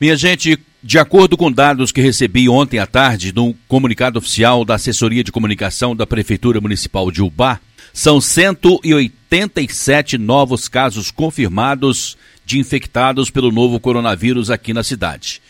Minha gente, de acordo com dados que recebi ontem à tarde no comunicado oficial da Assessoria de Comunicação da Prefeitura Municipal de Ubá, são 187 novos casos confirmados de infectados pelo novo coronavírus aqui na cidade.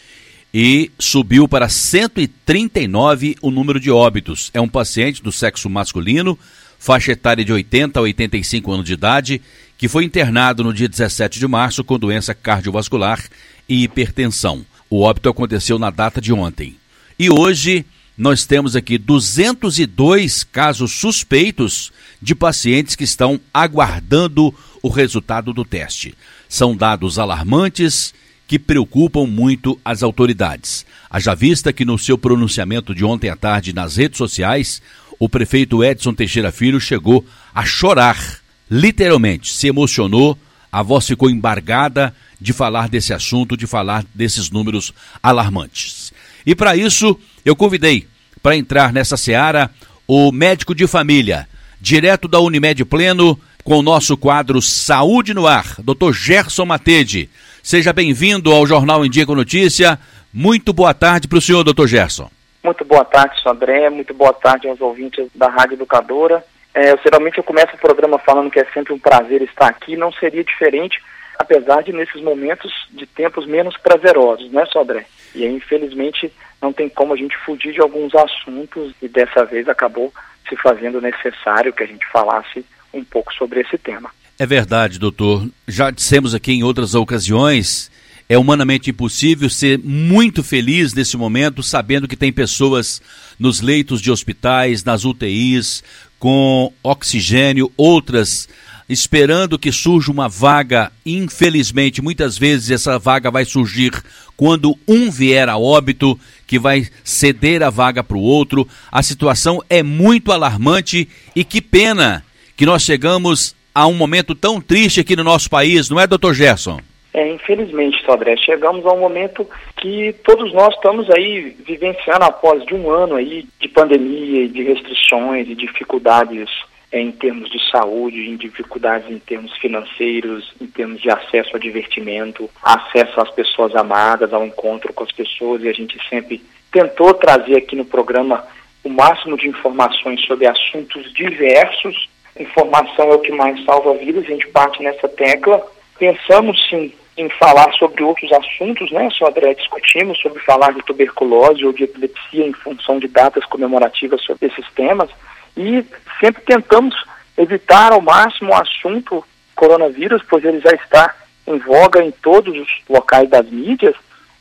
E subiu para 139 o número de óbitos. É um paciente do sexo masculino, faixa etária de 80 a 85 anos de idade, que foi internado no dia 17 de março com doença cardiovascular e hipertensão. O óbito aconteceu na data de ontem. E hoje nós temos aqui 202 casos suspeitos de pacientes que estão aguardando o resultado do teste. São dados alarmantes que preocupam muito as autoridades. Haja vista que no seu pronunciamento de ontem à tarde nas redes sociais, o prefeito Edson Teixeira Filho chegou a chorar, literalmente, se emocionou, a voz ficou embargada de falar desse assunto, de falar desses números alarmantes. E para isso, eu convidei para entrar nessa seara o médico de família, direto da Unimed Pleno, com o nosso quadro Saúde no Ar, Dr. Gerson Matede. Seja bem-vindo ao Jornal com Notícia. Muito boa tarde para o senhor, Dr. Gerson. Muito boa tarde, André. Muito boa tarde aos ouvintes da Rádio Educadora. É, eu, geralmente eu começo o programa falando que é sempre um prazer estar aqui. Não seria diferente apesar de nesses momentos de tempos menos prazerosos, né, Sodré? E aí, infelizmente, não tem como a gente fugir de alguns assuntos e dessa vez acabou se fazendo necessário que a gente falasse um pouco sobre esse tema. É verdade, doutor. Já dissemos aqui em outras ocasiões, é humanamente impossível ser muito feliz nesse momento, sabendo que tem pessoas nos leitos de hospitais, nas UTIs, com oxigênio, outras esperando que surja uma vaga. Infelizmente, muitas vezes essa vaga vai surgir quando um vier a óbito, que vai ceder a vaga para o outro. A situação é muito alarmante e que pena que nós chegamos a um momento tão triste aqui no nosso país, não é, doutor Gerson? É, infelizmente, Sodré, chegamos a um momento que todos nós estamos aí vivenciando após de um ano aí de pandemia, de restrições e dificuldades em termos de saúde, em dificuldades em termos financeiros, em termos de acesso a divertimento, acesso às pessoas amadas, ao encontro com as pessoas, e a gente sempre tentou trazer aqui no programa o máximo de informações sobre assuntos diversos. Informação é o que mais salva vidas, a gente bate nessa tecla. Pensamos sim em falar sobre outros assuntos, né? Só André discutimos sobre falar de tuberculose ou de epilepsia em função de datas comemorativas sobre esses temas e sempre tentamos evitar ao máximo o assunto coronavírus, pois ele já está em voga em todos os locais das mídias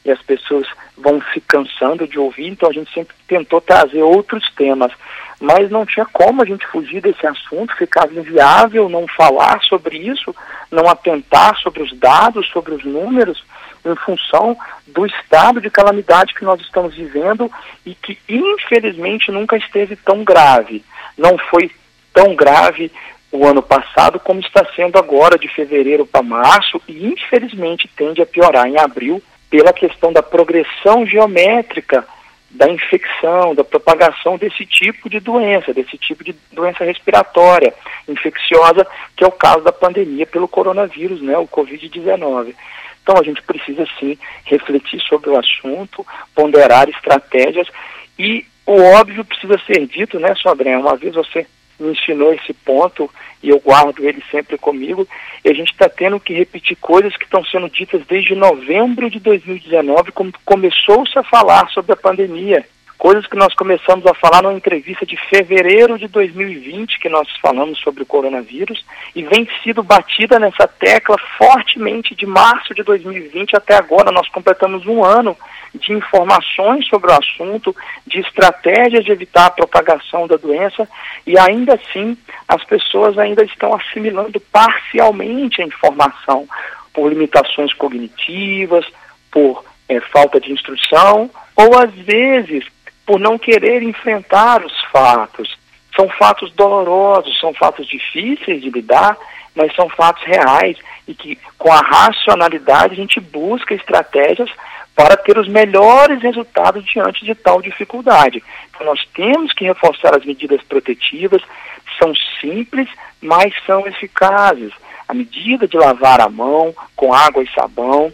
e as pessoas vão se cansando de ouvir, então a gente sempre tentou trazer outros temas, mas não tinha como a gente fugir desse assunto, ficava inviável não falar sobre isso, não atentar sobre os dados, sobre os números, em função do estado de calamidade que nós estamos vivendo e que infelizmente nunca esteve tão grave. Não foi tão grave o ano passado como está sendo agora, de fevereiro para março, e infelizmente tende a piorar em abril pela questão da progressão geométrica da infecção, da propagação desse tipo de doença, desse tipo de doença respiratória infecciosa, que é o caso da pandemia pelo coronavírus, né, o Covid-19. Então a gente precisa sim refletir sobre o assunto, ponderar estratégias e o óbvio precisa ser dito, né, Sobrinha? Uma vez você me ensinou esse ponto e eu guardo ele sempre comigo. E a gente está tendo que repetir coisas que estão sendo ditas desde novembro de 2019, quando começou-se a falar sobre a pandemia coisas que nós começamos a falar numa entrevista de fevereiro de 2020, que nós falamos sobre o coronavírus, e vem sido batida nessa tecla fortemente de março de 2020 até agora. Nós completamos um ano de informações sobre o assunto, de estratégias de evitar a propagação da doença, e ainda assim as pessoas ainda estão assimilando parcialmente a informação por limitações cognitivas, por é, falta de instrução, ou às vezes por não querer enfrentar os fatos. São fatos dolorosos, são fatos difíceis de lidar, mas são fatos reais e que com a racionalidade a gente busca estratégias para ter os melhores resultados diante de tal dificuldade. Então nós temos que reforçar as medidas protetivas, são simples, mas são eficazes. A medida de lavar a mão com água e sabão,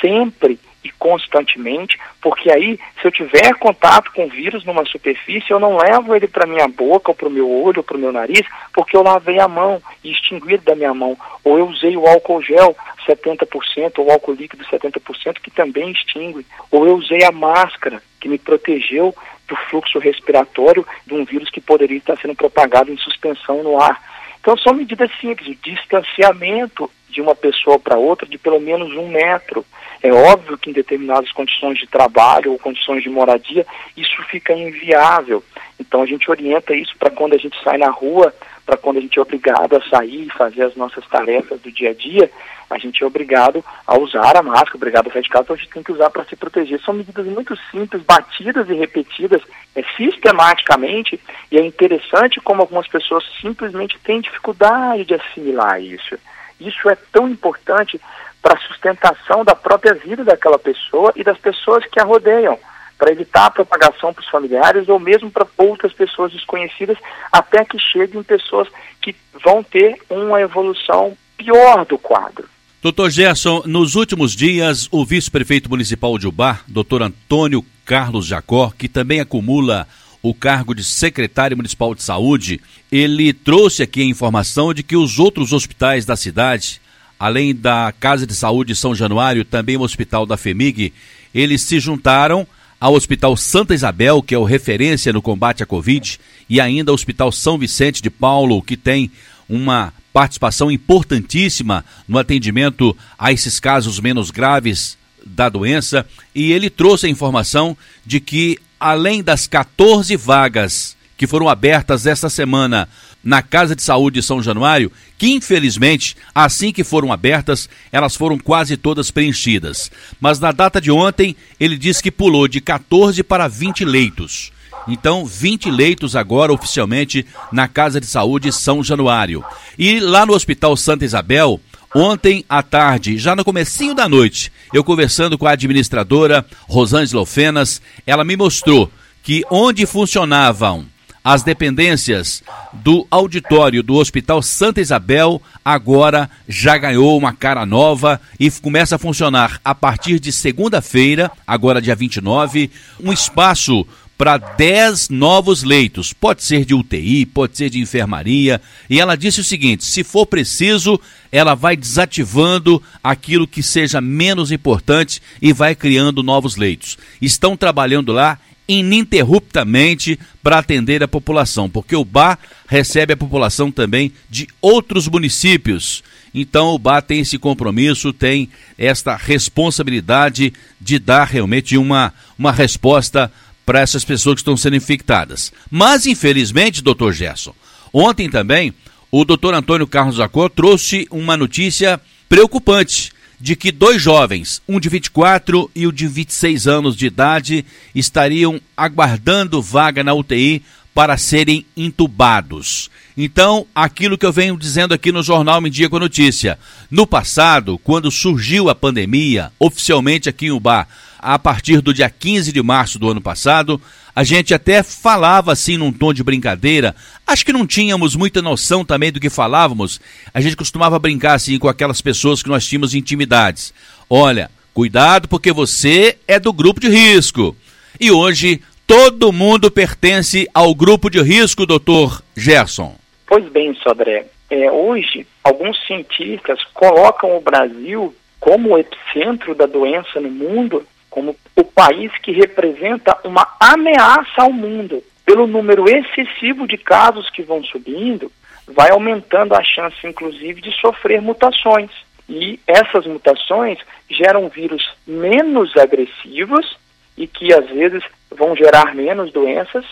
sempre e constantemente, porque aí, se eu tiver contato com o vírus numa superfície, eu não levo ele para minha boca, ou para o meu olho, ou para o meu nariz, porque eu lavei a mão e extingui da minha mão, ou eu usei o álcool gel 70%, ou álcool líquido 70%, que também extingue, ou eu usei a máscara, que me protegeu do fluxo respiratório de um vírus que poderia estar sendo propagado em suspensão no ar. Então são medidas simples, o distanciamento de uma pessoa para outra de pelo menos um metro. É óbvio que em determinadas condições de trabalho ou condições de moradia, isso fica inviável. Então a gente orienta isso para quando a gente sai na rua, para quando a gente é obrigado a sair e fazer as nossas tarefas do dia a dia, a gente é obrigado a usar a máscara, obrigado a sair de casa, então a gente tem que usar para se proteger. São medidas muito simples, batidas e repetidas é, sistematicamente, e é interessante como algumas pessoas simplesmente têm dificuldade de assimilar isso. Isso é tão importante para a sustentação da própria vida daquela pessoa e das pessoas que a rodeiam, para evitar a propagação para os familiares ou mesmo para outras pessoas desconhecidas, até que cheguem pessoas que vão ter uma evolução pior do quadro. Doutor Gerson, nos últimos dias, o vice-prefeito municipal de Ubar, doutor Antônio Carlos Jacó, que também acumula o cargo de secretário municipal de saúde, ele trouxe aqui a informação de que os outros hospitais da cidade, além da Casa de Saúde São Januário, também o Hospital da FEMIG, eles se juntaram ao Hospital Santa Isabel, que é o referência no combate à Covid, e ainda ao Hospital São Vicente de Paulo, que tem uma participação importantíssima no atendimento a esses casos menos graves da doença, e ele trouxe a informação de que além das 14 vagas que foram abertas esta semana na Casa de Saúde de São Januário, que infelizmente, assim que foram abertas, elas foram quase todas preenchidas. Mas na data de ontem, ele disse que pulou de 14 para 20 leitos. Então, 20 leitos agora oficialmente na Casa de Saúde São Januário. E lá no Hospital Santa Isabel, Ontem à tarde, já no comecinho da noite, eu conversando com a administradora Rosângela Ofenas, ela me mostrou que onde funcionavam as dependências do auditório do Hospital Santa Isabel agora já ganhou uma cara nova e começa a funcionar a partir de segunda-feira, agora dia 29, um espaço para 10 novos leitos. Pode ser de UTI, pode ser de enfermaria. E ela disse o seguinte: se for preciso, ela vai desativando aquilo que seja menos importante e vai criando novos leitos. Estão trabalhando lá ininterruptamente para atender a população, porque o BAR recebe a população também de outros municípios. Então o BAR tem esse compromisso, tem esta responsabilidade de dar realmente uma, uma resposta para essas pessoas que estão sendo infectadas. Mas, infelizmente, doutor Gerson, ontem também o doutor Antônio Carlos Jacó trouxe uma notícia preocupante de que dois jovens, um de 24 e o de 26 anos de idade, estariam aguardando vaga na UTI para serem intubados. Então, aquilo que eu venho dizendo aqui no jornal Me Dia com a Notícia. No passado, quando surgiu a pandemia, oficialmente aqui em Ubá, a partir do dia 15 de março do ano passado, a gente até falava assim num tom de brincadeira. Acho que não tínhamos muita noção também do que falávamos. A gente costumava brincar assim com aquelas pessoas que nós tínhamos intimidades. Olha, cuidado porque você é do grupo de risco. E hoje todo mundo pertence ao grupo de risco, doutor Gerson. Pois bem, Sodré. É, hoje, alguns cientistas colocam o Brasil como o epicentro da doença no mundo como o país que representa uma ameaça ao mundo. Pelo número excessivo de casos que vão subindo, vai aumentando a chance, inclusive, de sofrer mutações. E essas mutações geram vírus menos agressivos e que às vezes vão gerar menos doenças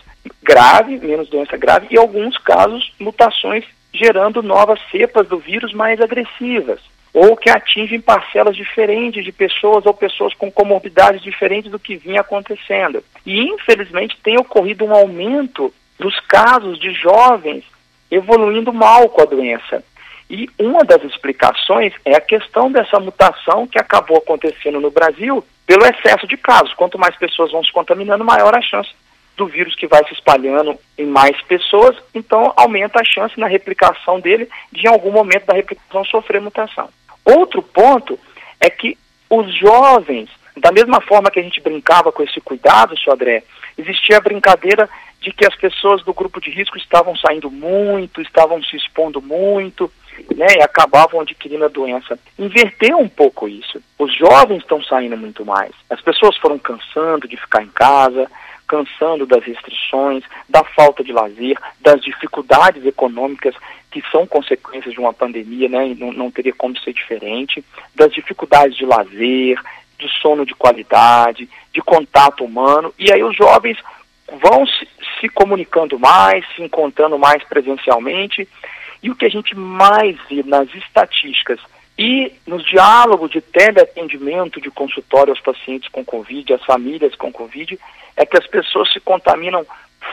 graves, menos doença grave, e alguns casos mutações gerando novas cepas do vírus mais agressivas ou que atingem parcelas diferentes de pessoas ou pessoas com comorbidades diferentes do que vinha acontecendo. E, infelizmente, tem ocorrido um aumento dos casos de jovens evoluindo mal com a doença. E uma das explicações é a questão dessa mutação que acabou acontecendo no Brasil pelo excesso de casos. Quanto mais pessoas vão se contaminando, maior a chance do vírus que vai se espalhando em mais pessoas, então aumenta a chance na replicação dele de em algum momento da replicação sofrer mutação. Outro ponto é que os jovens Da mesma forma que a gente brincava com esse cuidado, senhor André, existia a brincadeira de que as pessoas do grupo de risco estavam saindo muito, estavam se expondo muito, né, e acabavam adquirindo a doença. Inverteu um pouco isso. Os jovens estão saindo muito mais. As pessoas foram cansando de ficar em casa, cansando das restrições, da falta de lazer, das dificuldades econômicas que são consequências de uma pandemia, né, e não, não teria como ser diferente, das dificuldades de lazer, de sono de qualidade, de contato humano, e aí os jovens vão se, se comunicando mais, se encontrando mais presencialmente, e o que a gente mais vê nas estatísticas e nos diálogos de teleatendimento de consultório aos pacientes com Covid, às famílias com Covid, é que as pessoas se contaminam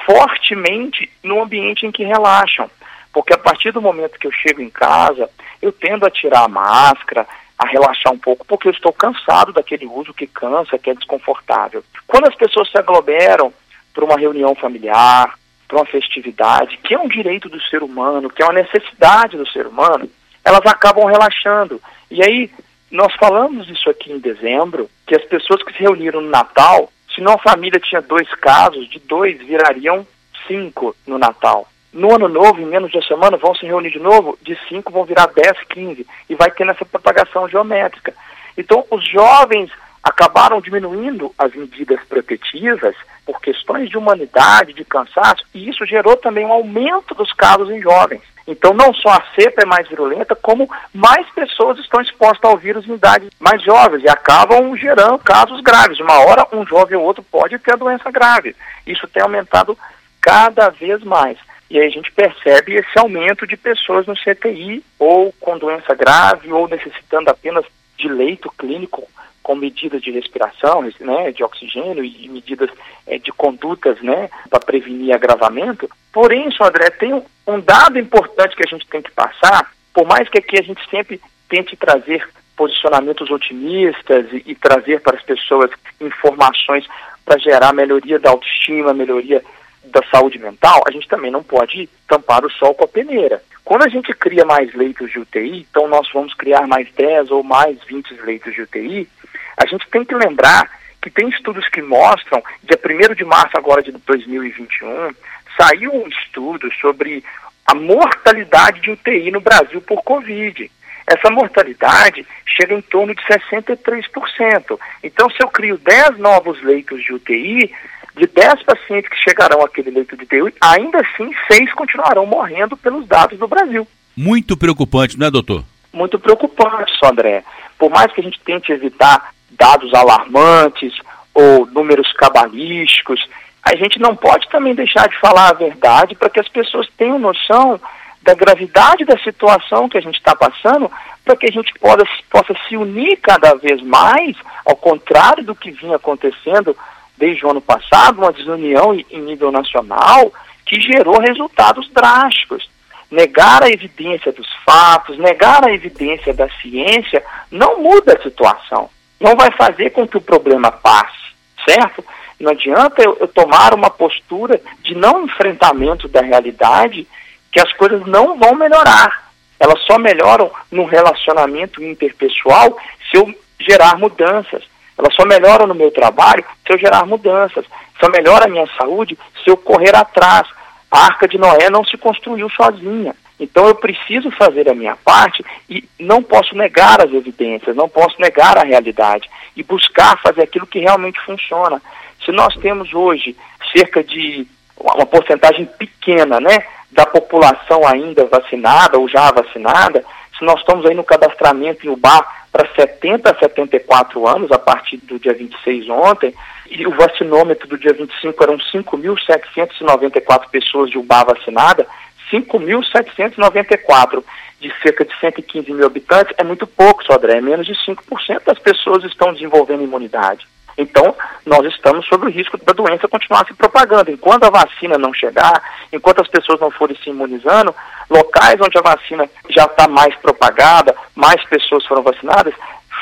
fortemente no ambiente em que relaxam. Porque a partir do momento que eu chego em casa, eu tendo a tirar a máscara, a relaxar um pouco, porque eu estou cansado daquele uso que cansa, que é desconfortável. Quando as pessoas se aglomeram para uma reunião familiar, para uma festividade, que é um direito do ser humano, que é uma necessidade do ser humano, elas acabam relaxando. E aí, nós falamos isso aqui em dezembro, que as pessoas que se reuniram no Natal, se numa família tinha dois casos, de dois virariam cinco no Natal. No ano novo, em menos de uma semana, vão se reunir de novo, de cinco vão virar 10, 15, e vai tendo essa propagação geométrica. Então, os jovens acabaram diminuindo as medidas protetivas por questões de humanidade, de cansaço, e isso gerou também um aumento dos casos em jovens. Então, não só a cepa é mais virulenta, como mais pessoas estão expostas ao vírus em idades mais jovens e acabam gerando casos graves. Uma hora, um jovem ou outro pode ter a doença grave. Isso tem aumentado cada vez mais. E aí a gente percebe esse aumento de pessoas no CTI, ou com doença grave, ou necessitando apenas de leito clínico com medidas de respiração, né, de oxigênio e medidas é, de condutas, né, para prevenir agravamento. Porém, senhor André, tem um dado importante que a gente tem que passar, por mais que aqui a gente sempre tente trazer posicionamentos otimistas e, e trazer para as pessoas informações para gerar melhoria da autoestima, melhoria da saúde mental, a gente também não pode tampar o sol com a peneira. Quando a gente cria mais leitos de UTI, então nós vamos criar mais 10 ou mais 20 leitos de UTI, a gente tem que lembrar que tem estudos que mostram, dia 1 de março agora de 2021, saiu um estudo sobre a mortalidade de UTI no Brasil por Covid. Essa mortalidade chega em torno de 63%. Então, se eu crio 10 novos leitos de UTI, de 10 pacientes que chegarão àquele leito de UTI, ainda assim, 6 continuarão morrendo pelos dados do Brasil. Muito preocupante, não é, doutor? Muito preocupante, André. Por mais que a gente tente evitar dados alarmantes ou números cabalísticos, a gente não pode também deixar de falar a verdade para que as pessoas tenham noção da gravidade da situação que a gente está passando, para que a gente possa, possa se unir cada vez mais, ao contrário do que vinha acontecendo desde o ano passado, uma desunião em nível nacional que gerou resultados drásticos. Negar a evidência dos fatos, negar a evidência da ciência, não muda a situação não vai fazer com que o problema passe, certo? Não adianta eu, eu tomar uma postura de não enfrentamento da realidade que as coisas não vão melhorar. Elas só melhoram no relacionamento interpessoal se eu gerar mudanças. Elas só melhoram no meu trabalho se eu gerar mudanças. Só melhora a minha saúde se eu correr atrás. A arca de Noé não se construiu sozinha. Então eu preciso fazer a minha parte e não posso negar as evidências, não posso negar a realidade e buscar fazer aquilo que realmente funciona. Se nós temos hoje cerca de uma porcentagem pequena, né, da população ainda vacinada ou já vacinada, se nós estamos aí no cadastramento em UBA para 70 a 74 anos, a partir do dia 26 ontem, e o vacinômetro do dia 25 eram 5.794 pessoas de UBA vacinada, 5.794 de cerca de 115 mil habitantes é muito pouco, Sodré, é menos de 5% das pessoas estão desenvolvendo imunidade. Então, nós estamos sob o risco da doença continuar se propagando. Enquanto a vacina não chegar, enquanto as pessoas não forem se imunizando, locais onde a vacina já está mais propagada, mais pessoas foram vacinadas,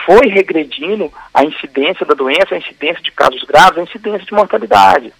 foi regredindo a incidência da doença, a incidência de casos graves, a incidência de mortalidade.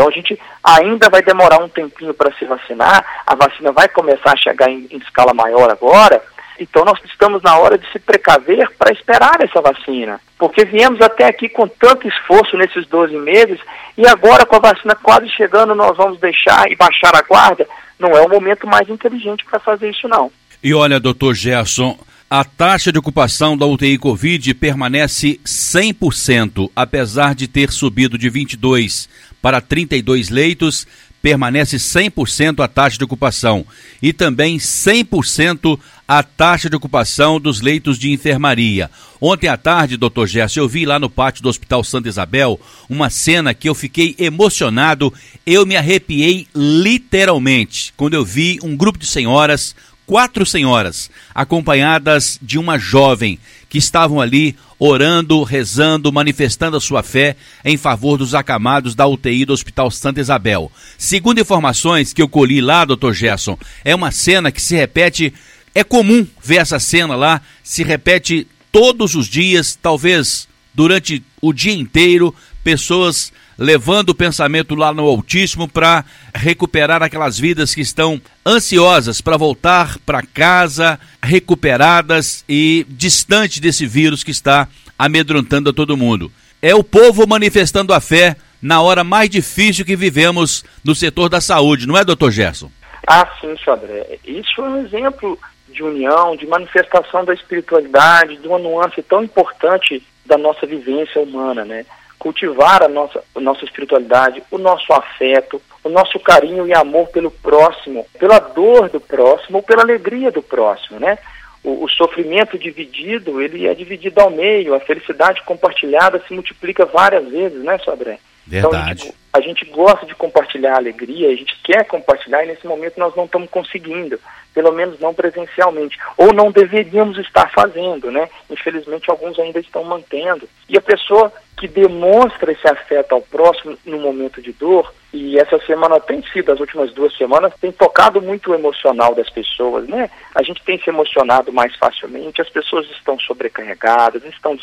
Então a gente ainda vai demorar um tempinho para se vacinar, a vacina vai começar a chegar em, em escala maior agora, Então nós estamos na hora de se precaver para esperar essa vacina. Porque viemos até aqui com tanto esforço nesses 12 meses e agora com a vacina quase chegando nós vamos deixar e baixar a guarda. Não é o momento mais inteligente para fazer isso não. E olha, doutor Gerson, a taxa de ocupação da UTI Covid permanece 100%, apesar de ter subido de 22 para 32 leitos, permanece 100% a taxa de ocupação e também 100% a taxa de ocupação dos leitos de enfermaria. Ontem à tarde, doutor Gerson, eu vi lá no pátio do Hospital Santa Isabel uma cena que eu fiquei emocionado, eu me arrepiei literalmente quando eu vi um grupo de senhoras, quatro senhoras, acompanhadas de uma jovem que estavam ali orando, rezando, manifestando a sua fé em favor dos acamados da UTI do Hospital Santa Isabel. Segundo informações que eu colhi lá, doutor Gerson, é uma cena que se repete, é comum ver essa cena lá, se repete todos os dias, talvez durante o dia inteiro, pessoas levando o pensamento lá no Altíssimo para recuperar aquelas vidas que estão ansiosas para voltar para casa, recuperadas e distante desse vírus que está amedrontando a todo mundo. É o povo manifestando a fé na hora mais difícil que vivemos no setor da saúde, não é, doutor Gerson? Ah, sim, senhor. Isso é um exemplo de união, de manifestação da espiritualidade, de uma nuance tão importante da nossa vivência humana, né? Cultivar a nossa, a nossa espiritualidade, o nosso afeto, o nosso carinho e amor pelo próximo, pela dor do próximo ou pela alegria do próximo, né? O, o, sofrimento dividido, ele é dividido ao meio, a felicidade compartilhada se multiplica várias vezes, né, Sobré? Verdade. Então, a gente, a gente gosta de compartilhar a alegria, a gente quer compartilhar e nesse momento nós não estamos conseguindo, pelo menos não presencialmente, ou não deveríamos estar fazendo, né? Infelizmente alguns ainda estão mantendo. E a pessoa que demonstra esse afeto ao próximo no momento de dor, e essa semana tem sido, as últimas duas semanas, tem tocado muito o emocional das pessoas, né? A gente tem se emocionado mais facilmente, as pessoas estão sobrecarregadas, estão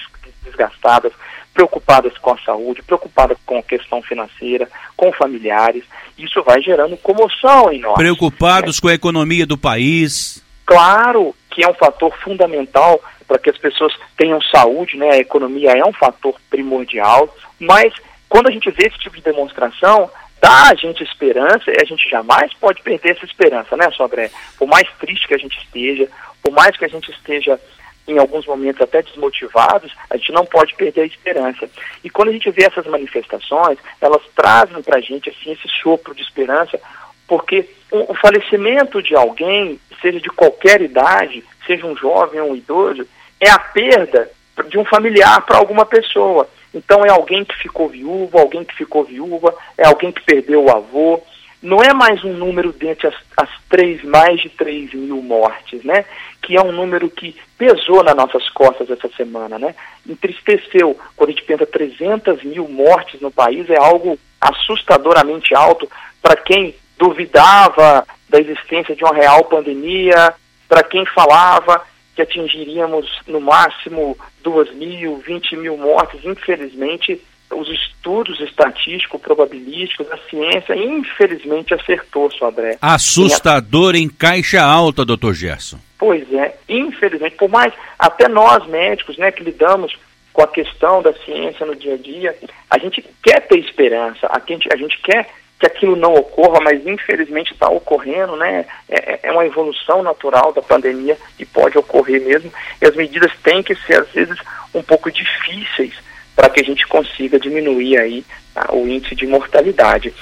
desgastadas, preocupadas com a saúde, preocupadas com a questão financeira, com familiares. Isso vai gerando comoção em nós. Preocupados né? com a economia do país. Claro que é um fator fundamental para que as pessoas tenham saúde, né? A economia é um fator primordial, mas quando a gente vê esse tipo de demonstração, dá a gente esperança e a gente jamais pode perder essa esperança, né, Sobré? Por mais triste que a gente esteja, por mais que a gente esteja em alguns momentos até desmotivados, a gente não pode perder a esperança. E quando a gente vê essas manifestações, elas trazem para a gente assim, esse sopro de esperança, porque o, falecimento de alguém, seja de qualquer idade, seja um jovem ou um idoso, é a perda de um familiar para alguma pessoa. Então é alguém que ficou viúvo, alguém que ficou viúva, é alguém que perdeu o avô. Não é mais um número dentre as, as três, mais de 3 mil mortes, né? Que é um número que pesou nas nossas costas essa semana, né? Entristeceu. Quando a gente pensa 300 mil mortes no país, é algo assustadoramente alto para quem duvidava da existência de uma real pandemia, para quem falava que atingiríamos no máximo 2 mil, 20 mil mortes, infelizmente os estudos estatísticos, probabilísticos, a ciência, infelizmente acertou, Sodré. Assustador em caixa alta, doutor Gerson. Pois é, infelizmente, por mais até nós médicos, né, que lidamos com a questão da ciência no dia a dia, a gente quer ter esperança, a gente, a gente quer que aquilo não ocorra, mas infelizmente está ocorrendo, né? É, é, é, uma evolução natural da pandemia e pode ocorrer mesmo. E as medidas têm que ser, às vezes, um pouco difíceis para que a gente consiga diminuir aí tá, o índice de mortalidade.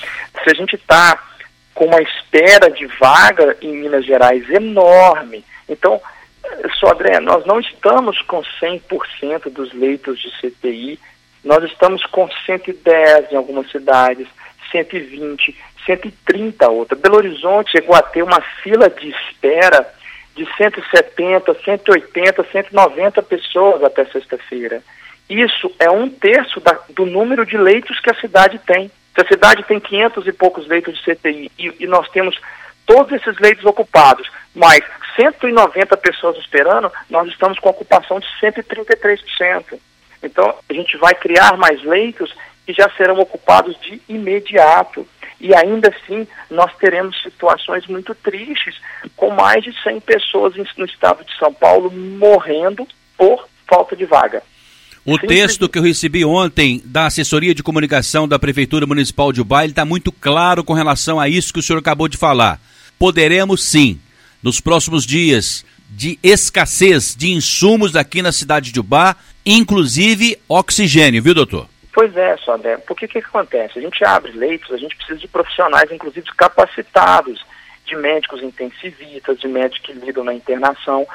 Se a gente está com uma espera de vaga em Minas Gerais enorme, então, só André, nós não estamos com 100% dos leitos de CTI, nós estamos com 110 em algumas cidades, 120, 130 outra. Belo Horizonte chegou a ter uma fila de espera de 170, 180, 190 pessoas até sexta-feira. Isso é um terço da, do número de leitos que a cidade tem. Se a cidade tem 500 e poucos leitos de CTI e, e nós temos todos esses leitos ocupados, mais 190 pessoas esperando, nós estamos com ocupação de 133%. Então, a gente vai criar mais leitos que já serão ocupados de imediato. e ainda assim nós teremos situações muito tristes, com mais de 100 pessoas no estado de São Paulo morrendo por falta de vaga. O Sim, texto que eu recebi ontem da assessoria de comunicação da Prefeitura Municipal de Ubaile está muito claro com relação a isso que o senhor acabou de falar. Poderemos sim, nos próximos dias, de escassez de insumos aqui na cidade de Ubá, inclusive oxigênio, viu, doutor? Pois é, Sodé. Porque o que, que acontece? A gente abre leitos, a gente precisa de profissionais, inclusive capacitados, de médicos intensivistas, de médicos que lidam na internação.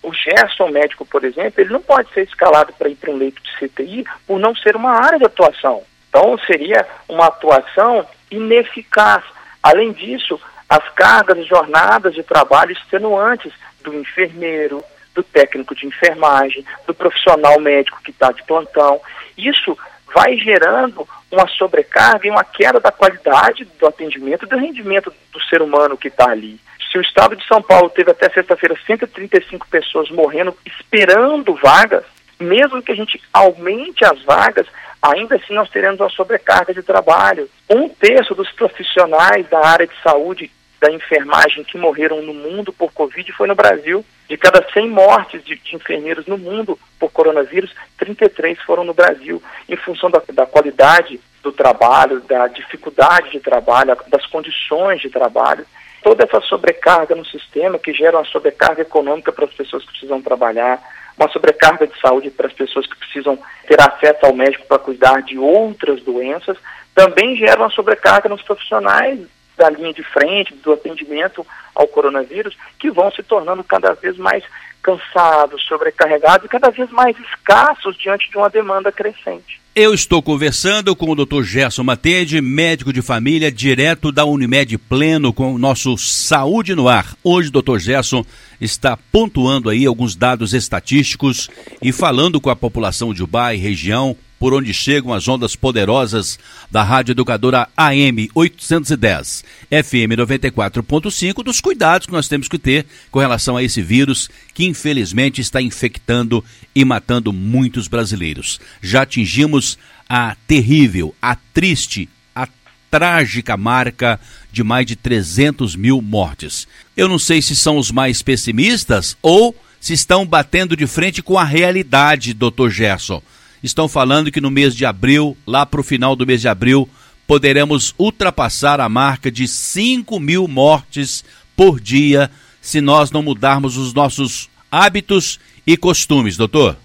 O Gerson médico, por exemplo, ele não pode ser escalado para ir para um leito de CTI por não ser uma área de atuação. Então, seria uma atuação ineficaz. Além disso, as cargas e jornadas de trabalho extenuantes do enfermeiro, do técnico de enfermagem, do profissional médico que está de plantão. Isso vai gerando uma sobrecarga e uma queda da qualidade do atendimento e do rendimento do ser humano que está ali. Se o estado de São Paulo teve até sexta-feira 135 pessoas morrendo esperando vagas, mesmo que a gente aumente as vagas, ainda assim nós teremos uma sobrecarga de trabalho. Um terço dos profissionais da área de saúde da enfermagem que morreram no mundo por Covid foi no Brasil. De cada 100 mortes de, de, enfermeiros no mundo por coronavírus, 33 foram no Brasil, em função da, da qualidade do trabalho, da dificuldade de trabalho, das condições de trabalho. Toda essa sobrecarga no sistema que gera uma sobrecarga econômica para as pessoas que precisam trabalhar, uma sobrecarga de saúde para as pessoas que precisam ter acesso ao médico para cuidar de outras doenças, também gera uma sobrecarga nos profissionais da linha de frente, do atendimento ao coronavírus, que vão se tornando cada vez mais cansados, sobrecarregados e cada vez mais escassos diante de uma demanda crescente. Eu estou conversando com o Dr. Gerson Matede, médico de família, direto da Unimed Pleno, com o nosso Saúde no Ar. Hoje, o Dr. Gerson está pontuando aí alguns dados estatísticos e falando com a população de Ubá e região por onde chegam as ondas poderosas da Rádio Educadora AM 810, FM 94.5, dos cuidados que nós temos que ter com relação a esse vírus que infelizmente está infectando e matando muitos brasileiros. Já atingimos a terrível, a triste, a trágica marca de mais de 300 mil mortes. Eu não sei se são os mais pessimistas ou se estão batendo de frente com a realidade, doutor Gerson estão falando que no mês de abril, lá para o final do mês de abril, poderemos ultrapassar a marca de 5 mil mortes por dia se nós não mudarmos os nossos hábitos e costumes, doutor?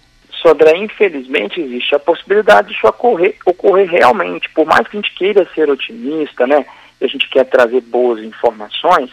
Sodré, infelizmente existe a possibilidade disso ocorrer, ocorrer realmente. Por mais que a gente queira ser otimista, né, a gente quer trazer boas informações,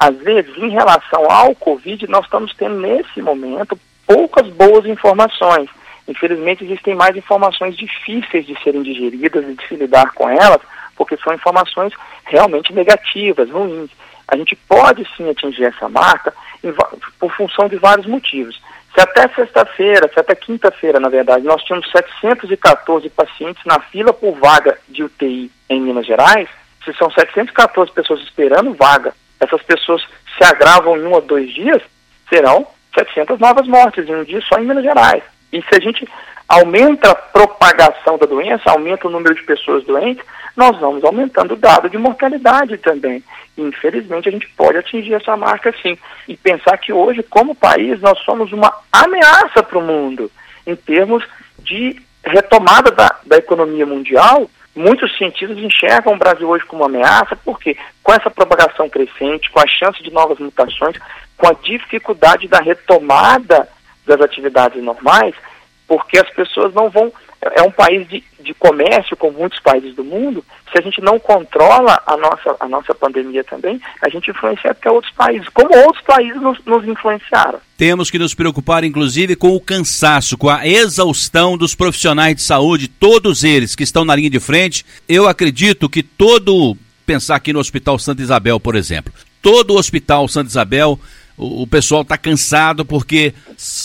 às vezes, em relação ao Covid, nós estamos tendo nesse momento poucas boas informações. Infelizmente, existem mais informações difíceis de serem digeridas e de se lidar com elas, porque são informações realmente negativas, ruins. A gente pode sim atingir essa marca em, por função de vários motivos. Se até sexta-feira, se até quinta-feira, na verdade, nós tínhamos 714 pacientes na fila por vaga de UTI em Minas Gerais, se são 714 pessoas esperando vaga, essas pessoas se agravam em um ou dois dias, serão 700 novas mortes em um dia só em Minas Gerais. E se a gente aumenta a propagação da doença, aumenta o número de pessoas doentes, nós vamos aumentando o dado de mortalidade também. Infelizmente, a gente pode atingir essa marca sim. E pensar que hoje, como país, nós somos uma ameaça para o mundo em termos de retomada da, da economia mundial. Muitos cientistas enxergam o Brasil hoje como uma ameaça, porque com essa propagação crescente, com a chance de novas mutações, com a dificuldade da retomada das atividades normais, porque as pessoas não vão. É um país de, de comércio, como muitos países do mundo. Se a gente não controla a nossa, a nossa pandemia também, a gente influencia até outros países, como outros países nos, nos influenciaram. Temos que nos preocupar, inclusive, com o cansaço, com a exaustão dos profissionais de saúde, todos eles que estão na linha de frente. Eu acredito que todo. Pensar aqui no Hospital Santa Isabel, por exemplo. Todo o Hospital Santa Isabel o, pessoal está cansado porque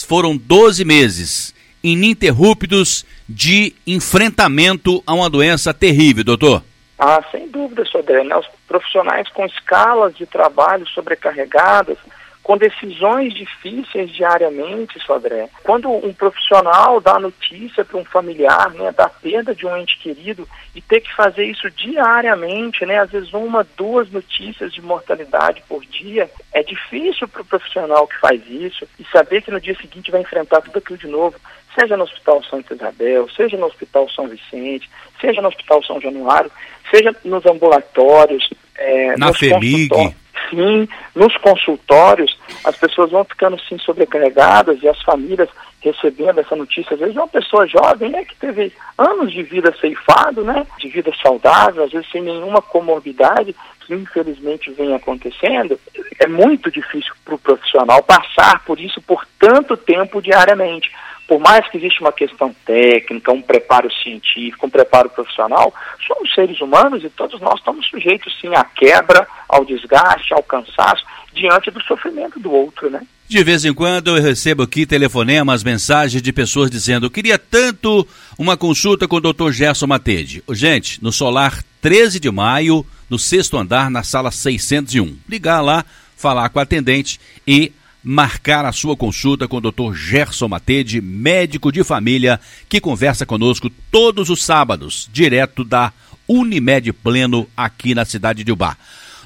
foram 12 meses ininterruptos de enfrentamento a uma doença terrível, doutor. Ah, sem dúvida, Sodré. Né? Os profissionais com escalas de trabalho sobrecarregadas, com decisões difíceis diariamente, Sodré. Quando um profissional dá notícia para um familiar né, da perda de um ente querido e ter que fazer isso diariamente, né, às vezes uma, duas notícias de mortalidade por dia, é difícil para o profissional que faz isso e saber que no dia seguinte vai enfrentar tudo aquilo de novo, seja no Hospital Santa Isabel, seja no Hospital São Vicente, seja no Hospital São Januário, seja nos ambulatórios, é, Na FEMIG. Sim, nos consultórios, as pessoas vão ficando sim sobrecarregadas e as famílias recebendo essa notícia. Às vezes uma pessoa jovem, né, que teve anos de vida ceifado, né, de vida saudável, às vezes sem nenhuma comorbidade, que infelizmente vem acontecendo, é muito difícil para o profissional passar por isso por tanto tempo diariamente por mais que exista uma questão técnica, um preparo científico, um preparo profissional, somos seres humanos e todos nós estamos sujeitos sim à quebra, ao desgaste, ao cansaço, diante do sofrimento do outro, né? De vez em quando eu recebo aqui telefonemas, mensagens de pessoas dizendo: eu queria tanto uma consulta com o Dr. Gerson Matede. Gente, no Solar 13 de maio, no sexto andar, na sala 601. Ligar lá, falar com a atendente e marcar a sua consulta com o Dr. Gerson Matede, médico de família, que conversa conosco todos os sábados, direto da Unimed Pleno, aqui na cidade de Ubá.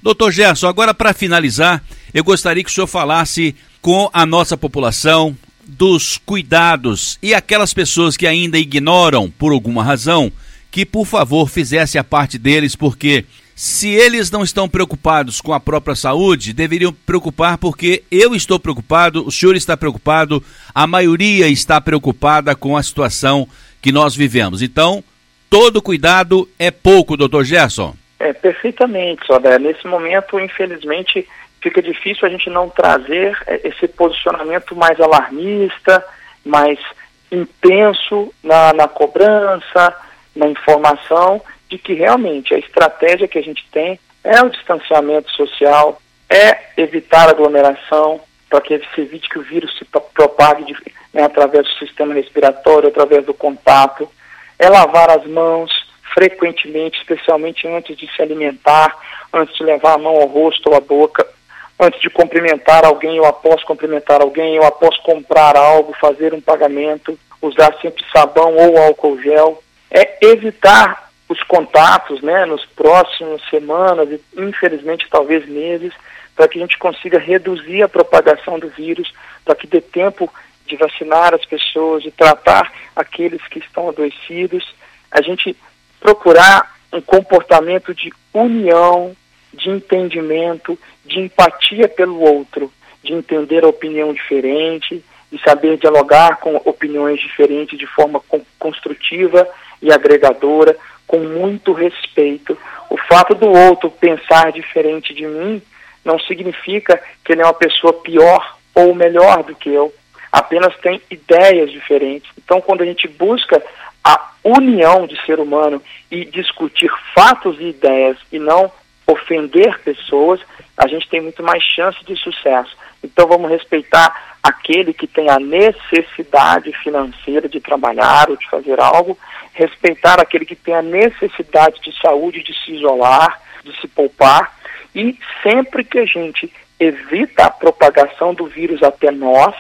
Doutor Gerson, agora para finalizar, eu gostaria que o senhor falasse com a nossa população dos cuidados e aquelas pessoas que ainda ignoram por alguma razão, que por favor fizesse a parte deles, porque se eles não estão preocupados com a própria saúde, deveriam preocupar porque eu estou preocupado, o senhor está preocupado, a maioria está preocupada com a situação que nós vivemos. Então, todo cuidado é pouco, doutor Gerson. É, perfeitamente, Sodé. Nesse momento, infelizmente, fica difícil a gente não trazer é, esse posicionamento mais alarmista, mais intenso na, na cobrança, na informação de que realmente a estratégia que a gente tem é o distanciamento social, é evitar aglomeração, para que se evite que o vírus se propague de, né, através do sistema respiratório, através do contato, é lavar as mãos frequentemente, especialmente antes de se alimentar, antes de levar a mão ao rosto ou à boca, antes de cumprimentar alguém ou após cumprimentar alguém, ou após comprar algo, fazer um pagamento, usar sempre sabão ou álcool gel, é evitar os contatos né, nos próximos semanas e infelizmente talvez meses, para que a gente consiga reduzir a propagação do vírus, para que dê tempo de vacinar as pessoas, de tratar aqueles que estão adoecidos, a gente procurar um comportamento de união, de entendimento, de empatia pelo outro, de entender a opinião diferente, de saber dialogar com opiniões diferentes de forma construtiva e agregadora, com muito respeito. O fato do outro pensar diferente de mim não significa que ele é uma pessoa pior ou melhor do que eu. Apenas tem ideias diferentes. Então, quando a gente busca a união de ser humano e discutir fatos e ideias e não ofender pessoas, a gente tem muito mais chance de sucesso. Então, vamos respeitar aquele que tem a necessidade financeira de trabalhar ou de fazer algo, respeitar aquele que tem a necessidade de saúde, de se isolar, de se poupar, e sempre que a gente evita a propagação do vírus até nós,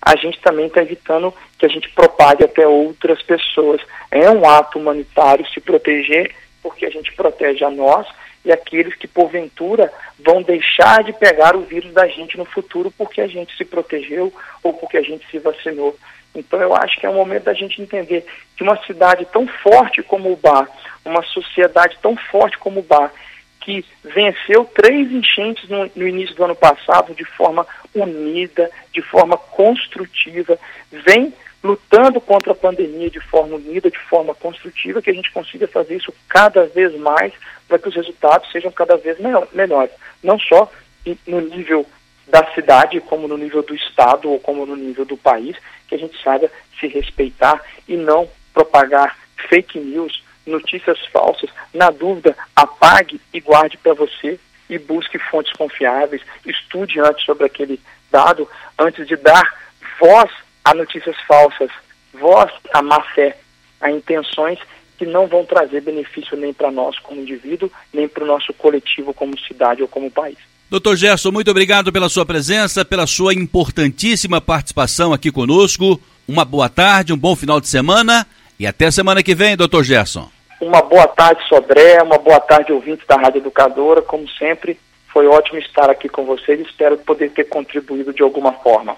a gente também está evitando que a gente propague até outras pessoas. É um ato humanitário se proteger, porque a gente protege a nós e aqueles que porventura vão deixar de pegar o vírus da gente no futuro porque a gente se protegeu ou porque a gente se vacinou. Então eu acho que é o momento da gente entender que uma cidade tão forte como o Bar, uma sociedade tão forte como o Bar, que venceu três enchentes no, no, início do ano passado de forma unida, de forma construtiva, vem lutando contra a pandemia de forma unida, de forma construtiva, que a gente consiga fazer isso cada vez mais para que os resultados sejam cada vez melhores. Não só no nível da cidade, como no nível do Estado ou como no nível do país, que a gente saiba se respeitar e não propagar fake news, notícias falsas. Na dúvida, apague e guarde para você e busque fontes confiáveis, estude antes sobre aquele dado, antes de dar voz a notícias falsas, voz à má fé, a intenções que não vão trazer benefício nem para nós como indivíduo, nem para o nosso coletivo como cidade ou como país. Doutor Gerson, muito obrigado pela sua presença, pela sua importantíssima participação aqui conosco. Uma boa tarde, um bom final de semana e até semana que vem, doutor Gerson. Uma boa tarde, Sobré, uma boa tarde, ouvintes da Rádio Educadora. Como sempre, foi ótimo estar aqui com vocês. Espero poder ter contribuído de alguma forma.